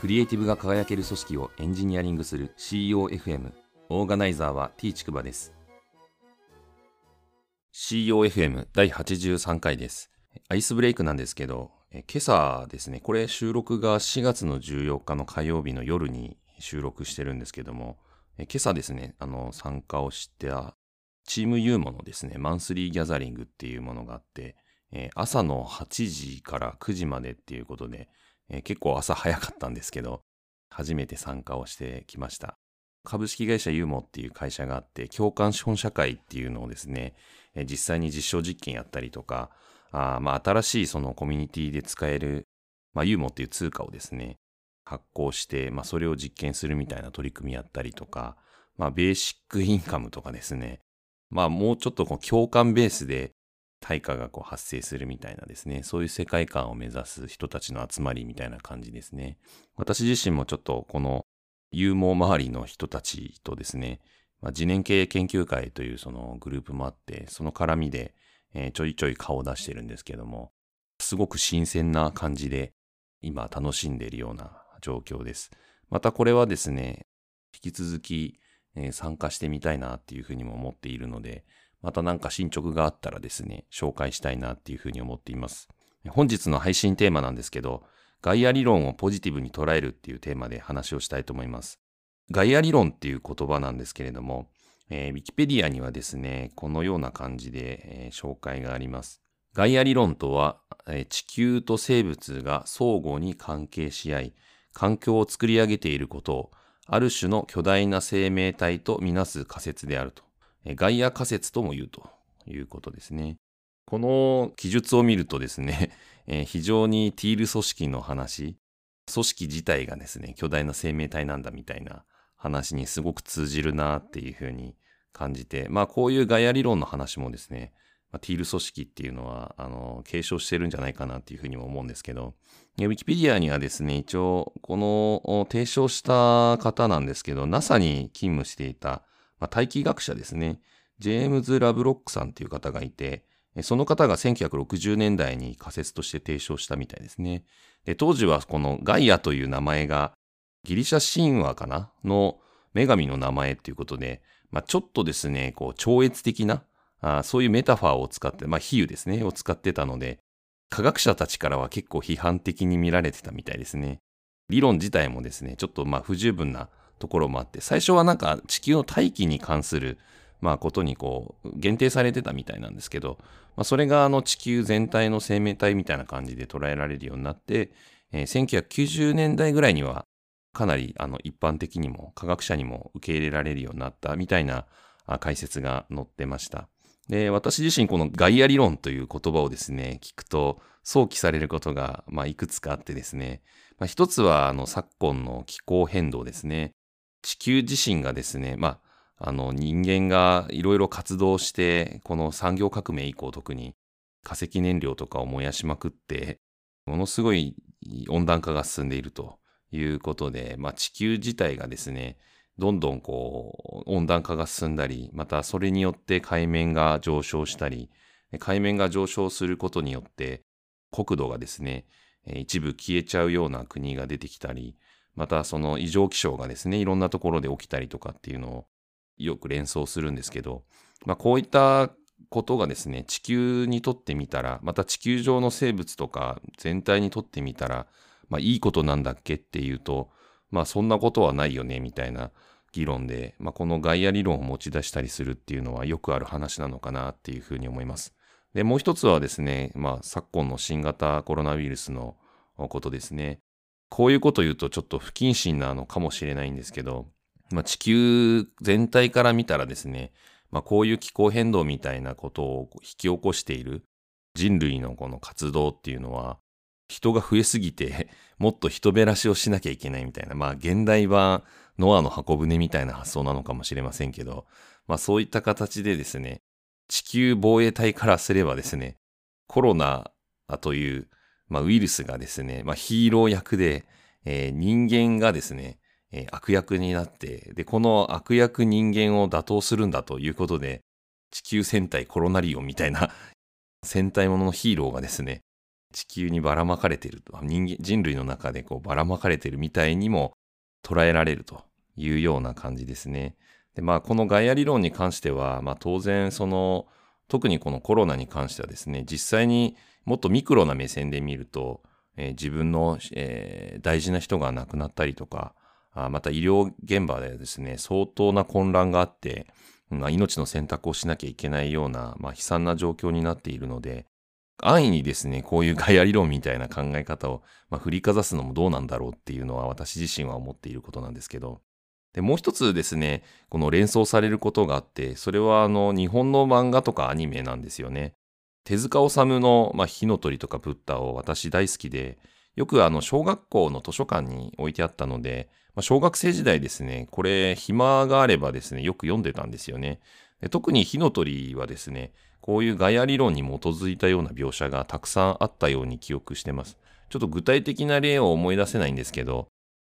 クリエイティブが輝ける組織をエンジニアリングする COFM オーガナイザーは T ちくばです。COFM 第83回です。アイスブレイクなんですけど今朝ですねこれ収録が4月の14日の火曜日の夜に収録してるんですけども今朝ですねあの参加をしたチームユーモのですねマンスリーギャザリングっていうものがあって朝の8時から9時までっていうことでえー、結構朝早かったんですけど、初めて参加をしてきました。株式会社ユーモっていう会社があって、共感資本社会っていうのをですね、えー、実際に実証実験やったりとか、あまあ、新しいそのコミュニティで使える、まあ、ユーモっていう通貨をですね、発行して、まあ、それを実験するみたいな取り組みやったりとか、まあ、ベーシックインカムとかですね、まあ、もうちょっとこう共感ベースで対価がこう発生するみたいなですね、そういう世界観を目指す人たちの集まりみたいな感じですね。私自身もちょっとこの有毛周りの人たちとですね、まあ、次年経営研究会というそのグループもあって、その絡みで、えー、ちょいちょい顔を出してるんですけども、すごく新鮮な感じで今楽しんでいるような状況です。またこれはですね、引き続き、えー、参加してみたいなっていうふうにも思っているので、また何か進捗があったらですね、紹介したいなっていうふうに思っています。本日の配信テーマなんですけど、ガイア理論をポジティブに捉えるっていうテーマで話をしたいと思います。ガイア理論っていう言葉なんですけれども、えー、ウィキペディアにはですね、このような感じで、えー、紹介があります。ガイア理論とは、えー、地球と生物が相互に関係し合い、環境を作り上げていることを、ある種の巨大な生命体とみなす仮説であると。ガイア仮説とも言うということですね。この記述を見るとですね、非常にティール組織の話、組織自体がですね、巨大な生命体なんだみたいな話にすごく通じるなっていうふうに感じて、まあこういうガイア理論の話もですね、まあ、ティール組織っていうのは、あの、継承してるんじゃないかなっていうふうにも思うんですけど、ウィキペディアにはですね、一応、この提唱した方なんですけど、NASA に勤務していたまあ、大気学者ですね、ジェームズ・ラブロックさんという方がいて、その方が1960年代に仮説として提唱したみたいですね。当時はこのガイアという名前がギリシャ神話かな？の女神の名前っていうことで、まあ、ちょっとですね、こう超越的なあそういうメタファーを使って、まあ、比喩ですね、を使ってたので、科学者たちからは結構批判的に見られてたみたいですね。理論自体もですね、ちょっとまあ不十分なところもあって、最初はなんか地球の大気に関する、まあ、ことにこう、限定されてたみたいなんですけど、まあ、それがあの地球全体の生命体みたいな感じで捉えられるようになって、えー、1990年代ぐらいには、かなりあの一般的にも科学者にも受け入れられるようになったみたいな解説が載ってました。で、私自身このガイア理論という言葉をですね、聞くと想起されることが、まあ、いくつかあってですね、まあ、一つはあの昨今の気候変動ですね。地球自身がですね、まあ、あの人間がいろいろ活動して、この産業革命以降特に化石燃料とかを燃やしまくって、ものすごい温暖化が進んでいるということで、まあ、地球自体がですね、どんどんこう温暖化が進んだり、またそれによって海面が上昇したり、海面が上昇することによって国土がですね、一部消えちゃうような国が出てきたり、またその異常気象がですね、いろんなところで起きたりとかっていうのをよく連想するんですけど、まあ、こういったことがですね、地球にとってみたら、また地球上の生物とか全体にとってみたら、まあいいことなんだっけっていうと、まあそんなことはないよね、みたいな議論で、まあこのガイア理論を持ち出したりするっていうのはよくある話なのかなっていうふうに思います。で、もう一つはですね、まあ昨今の新型コロナウイルスのことですね。こういうこと言うとちょっと不謹慎なのかもしれないんですけど、まあ、地球全体から見たらですね、まあ、こういう気候変動みたいなことを引き起こしている人類のこの活動っていうのは、人が増えすぎて、もっと人減らしをしなきゃいけないみたいな、まあ現代版ノアの箱舟みたいな発想なのかもしれませんけど、まあそういった形でですね、地球防衛隊からすればですね、コロナというまあ、ウイルスがですね、まあ、ヒーロー役で、えー、人間がですね、えー、悪役になって、で、この悪役人間を打倒するんだということで、地球戦隊コロナリオンみたいな戦隊もののヒーローがですね、地球にばらまかれていると、人間、人類の中でこうばらまかれているみたいにも捉えられるというような感じですね。で、まあ、このガイア理論に関しては、まあ、当然、その、特にこのコロナに関してはですね、実際にもっとミクロな目線で見ると、えー、自分の、えー、大事な人が亡くなったりとか、あまた医療現場でですね、相当な混乱があって、まあ、命の選択をしなきゃいけないような、まあ、悲惨な状況になっているので、安易にですね、こういうガイア理論みたいな考え方を、まあ、振りかざすのもどうなんだろうっていうのは私自身は思っていることなんですけど、で、もう一つですね、この連想されることがあって、それはあの、日本の漫画とかアニメなんですよね。手塚治虫の、まあ、火の鳥とかブッダを私大好きで、よくあの、小学校の図書館に置いてあったので、まあ、小学生時代ですね、これ、暇があればですね、よく読んでたんですよね。で特に火の鳥はですね、こういうガイア理論に基づいたような描写がたくさんあったように記憶してます。ちょっと具体的な例を思い出せないんですけど、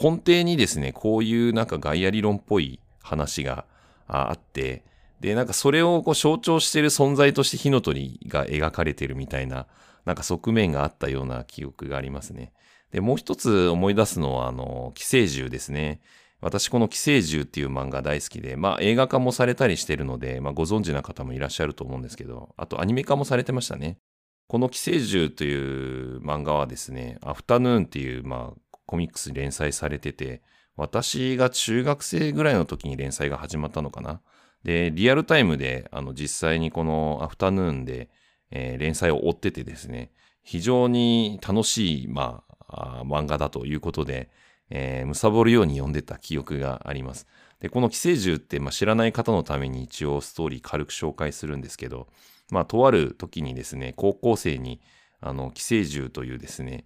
根底にですね、こういうなんかガイア理論っぽい話があって、で、なんかそれをこう象徴している存在として火の鳥が描かれてるみたいな、なんか側面があったような記憶がありますね。で、もう一つ思い出すのは、あの、寄生獣ですね。私この寄生獣っていう漫画大好きで、まあ映画化もされたりしてるので、まあご存知な方もいらっしゃると思うんですけど、あとアニメ化もされてましたね。この寄生獣という漫画はですね、アフタヌーンっていう、まあコミックスに連載されてて、私が中学生ぐらいの時に連載が始まったのかな。で、リアルタイムで、あの、実際にこのアフタヌーンで、えー、連載を追っててですね、非常に楽しい、まあ、あ漫画だということで、えー、貪るように読んでた記憶があります。で、この寄生獣って、まあ、知らない方のために一応ストーリー軽く紹介するんですけど、まあ、とある時にですね、高校生に、あの、寄生獣というですね、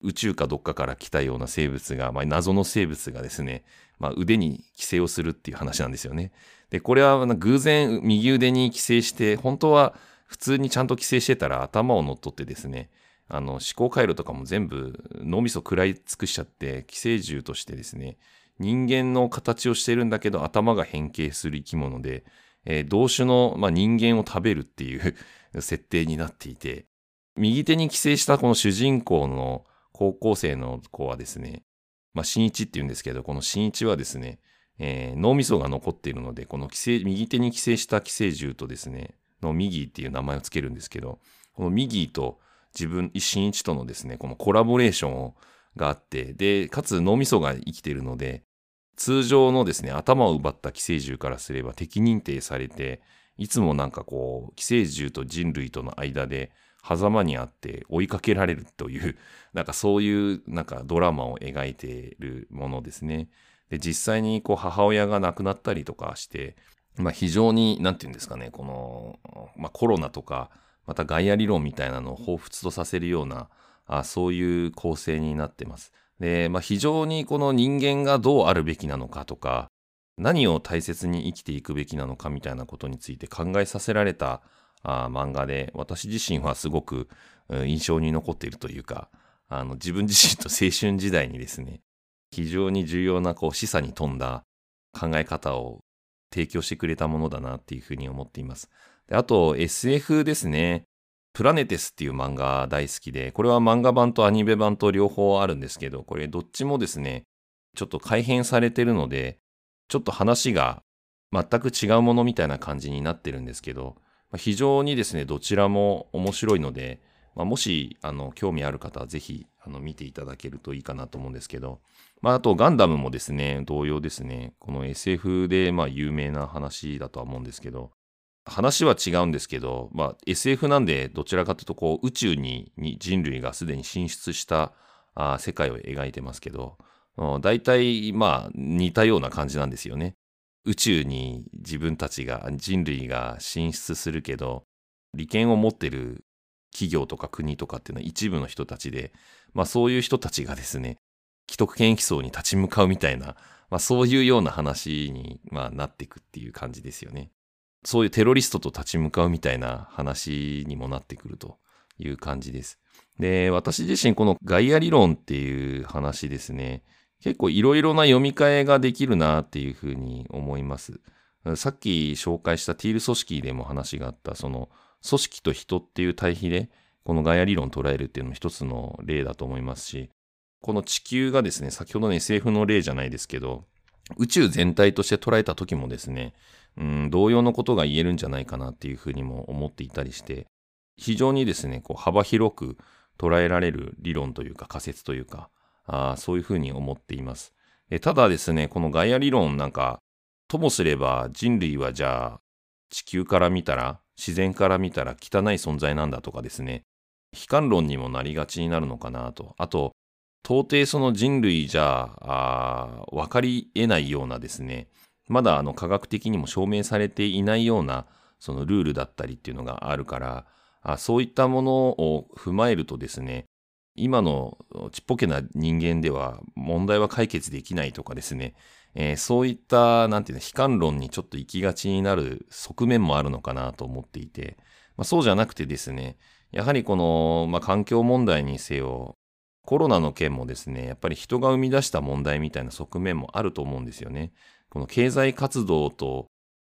宇宙かどっかから来たような生物が、まあ、謎の生物がですね、まあ、腕に寄生をするっていう話なんですよね。で、これは偶然右腕に寄生して、本当は普通にちゃんと寄生してたら頭を乗っ取ってですね、あの思考回路とかも全部脳みそ食らい尽くしちゃって寄生獣としてですね人間の形をしてるんだけど頭が変形する生き物で、えー、同種の、まあ、人間を食べるっていう 設定になっていて右手に寄生したこの主人公の高校生の子はですね、まあ、新一って言うんですけど、この新一はですね、えー、脳みそが残っているので、この寄生、右手に寄生した寄生獣とですね、のミギーっていう名前をつけるんですけど、このミギーと自分、新一とのですね、このコラボレーションをがあって、で、かつ脳みそが生きているので、通常のですね、頭を奪った寄生獣からすれば敵認定されて、いつもなんかこう、寄生獣と人類との間で狭間にあって追いかけられるという、なんかそういうなんかドラマを描いているものですね。で、実際にこう母親が亡くなったりとかして、まあ非常に、なんていうんですかね、この、まあコロナとか、またガイア理論みたいなのを彷彿とさせるような、あそういう構成になってます。で、まあ非常にこの人間がどうあるべきなのかとか、何を大切に生きていくべきなのかみたいなことについて考えさせられたあ漫画で、私自身はすごく印象に残っているというか、あの自分自身と青春時代にですね、非常に重要なこう示唆に富んだ考え方を提供してくれたものだなっていうふうに思っています。であと SF ですね。プラネテスっていう漫画大好きで、これは漫画版とアニメ版と両方あるんですけど、これどっちもですね、ちょっと改変されてるので、ちょっと話が全く違うものみたいな感じになってるんですけど、非常にですね、どちらも面白いので、まあ、もし、あの、興味ある方はぜひ、あの、見ていただけるといいかなと思うんですけど、まあ、あと、ガンダムもですね、同様ですね、この SF で、まあ、有名な話だとは思うんですけど、話は違うんですけど、まあ、SF なんで、どちらかというと、こう、宇宙にに人類がすでに進出したあ世界を描いてますけど、大体、まあ、似たような感じなんですよね。宇宙に自分たちが、人類が進出するけど、利権を持ってる企業とか国とかっていうのは一部の人たちで、まあそういう人たちがですね、既得権益層に立ち向かうみたいな、まあそういうような話に、まあ、なっていくっていう感じですよね。そういうテロリストと立ち向かうみたいな話にもなってくるという感じです。で、私自身このガイア理論っていう話ですね、結構いろいろな読み替えができるなっていうふうに思います。さっき紹介したティール組織でも話があった、その組織と人っていう対比で、このガイア理論を捉えるっていうのも一つの例だと思いますし、この地球がですね、先ほどの SF の例じゃないですけど、宇宙全体として捉えた時もですね、うん、同様のことが言えるんじゃないかなっていうふうにも思っていたりして、非常にですね、こう幅広く捉えられる理論というか仮説というか、あそういうふうに思っています。えただですね、このガイア理論なんか、ともすれば人類はじゃあ地球から見たら、自然から見たら汚い存在なんだとかですね、悲観論にもなりがちになるのかなと。あと、到底その人類じゃあ分かり得ないようなですね、まだあの科学的にも証明されていないようなそのルールだったりっていうのがあるから、あそういったものを踏まえるとですね、今のちっぽけな人間では問題は解決できないとかですね、えー、そういった、なんていうの、悲観論にちょっと行きがちになる側面もあるのかなと思っていて、まあ、そうじゃなくてですね、やはりこの、まあ、環境問題にせよ、コロナの件もですね、やっぱり人が生み出した問題みたいな側面もあると思うんですよね。この経済活動と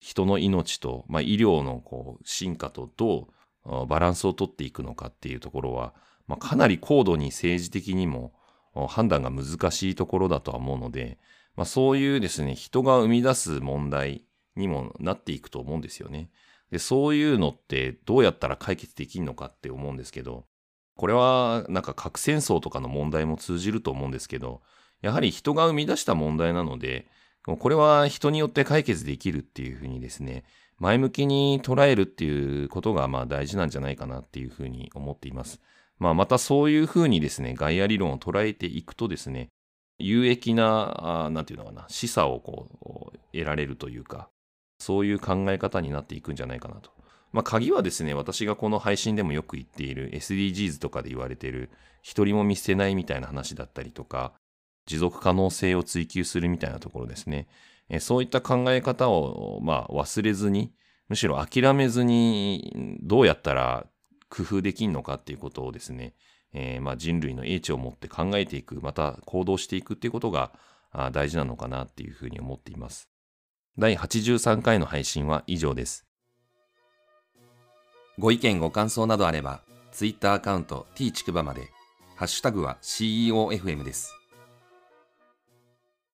人の命と、まあ、医療のこう進化とどうバランスをとっていくのかっていうところは、まあ、かなり高度に政治的にも判断が難しいところだとは思うので、まあ、そういうですね、人が生み出す問題にもなっていくと思うんですよね。で、そういうのってどうやったら解決できるのかって思うんですけど、これはなんか核戦争とかの問題も通じると思うんですけど、やはり人が生み出した問題なので、これは人によって解決できるっていうふうにですね、前向きに捉えるっていうことがまあ大事なんじゃないかなっていうふうに思っています。まあまたそういうふうにですね、ガイア理論を捉えていくとですね、有益な、あなんていうのかな、示唆をこう、得られるというか、そういう考え方になっていくんじゃないかなとまあ、鍵はですね、私がこの配信でもよく言っている SDGs とかで言われている、一人も見捨てないみたいな話だったりとか、持続可能性を追求するみたいなところですね。えそういった考え方を、まあ、忘れずに、むしろ諦めずに、どうやったら工夫できんのかっていうことをですね、えー、まあ、人類の英知を持って考えていく、また行動していくっていうことが大事なのかなっていうふうに思っています。第83回の配信は以上です。ご意見ご感想などあれば、Twitter アカウント t ちくばまで、ハッシュタグは CEOFM です。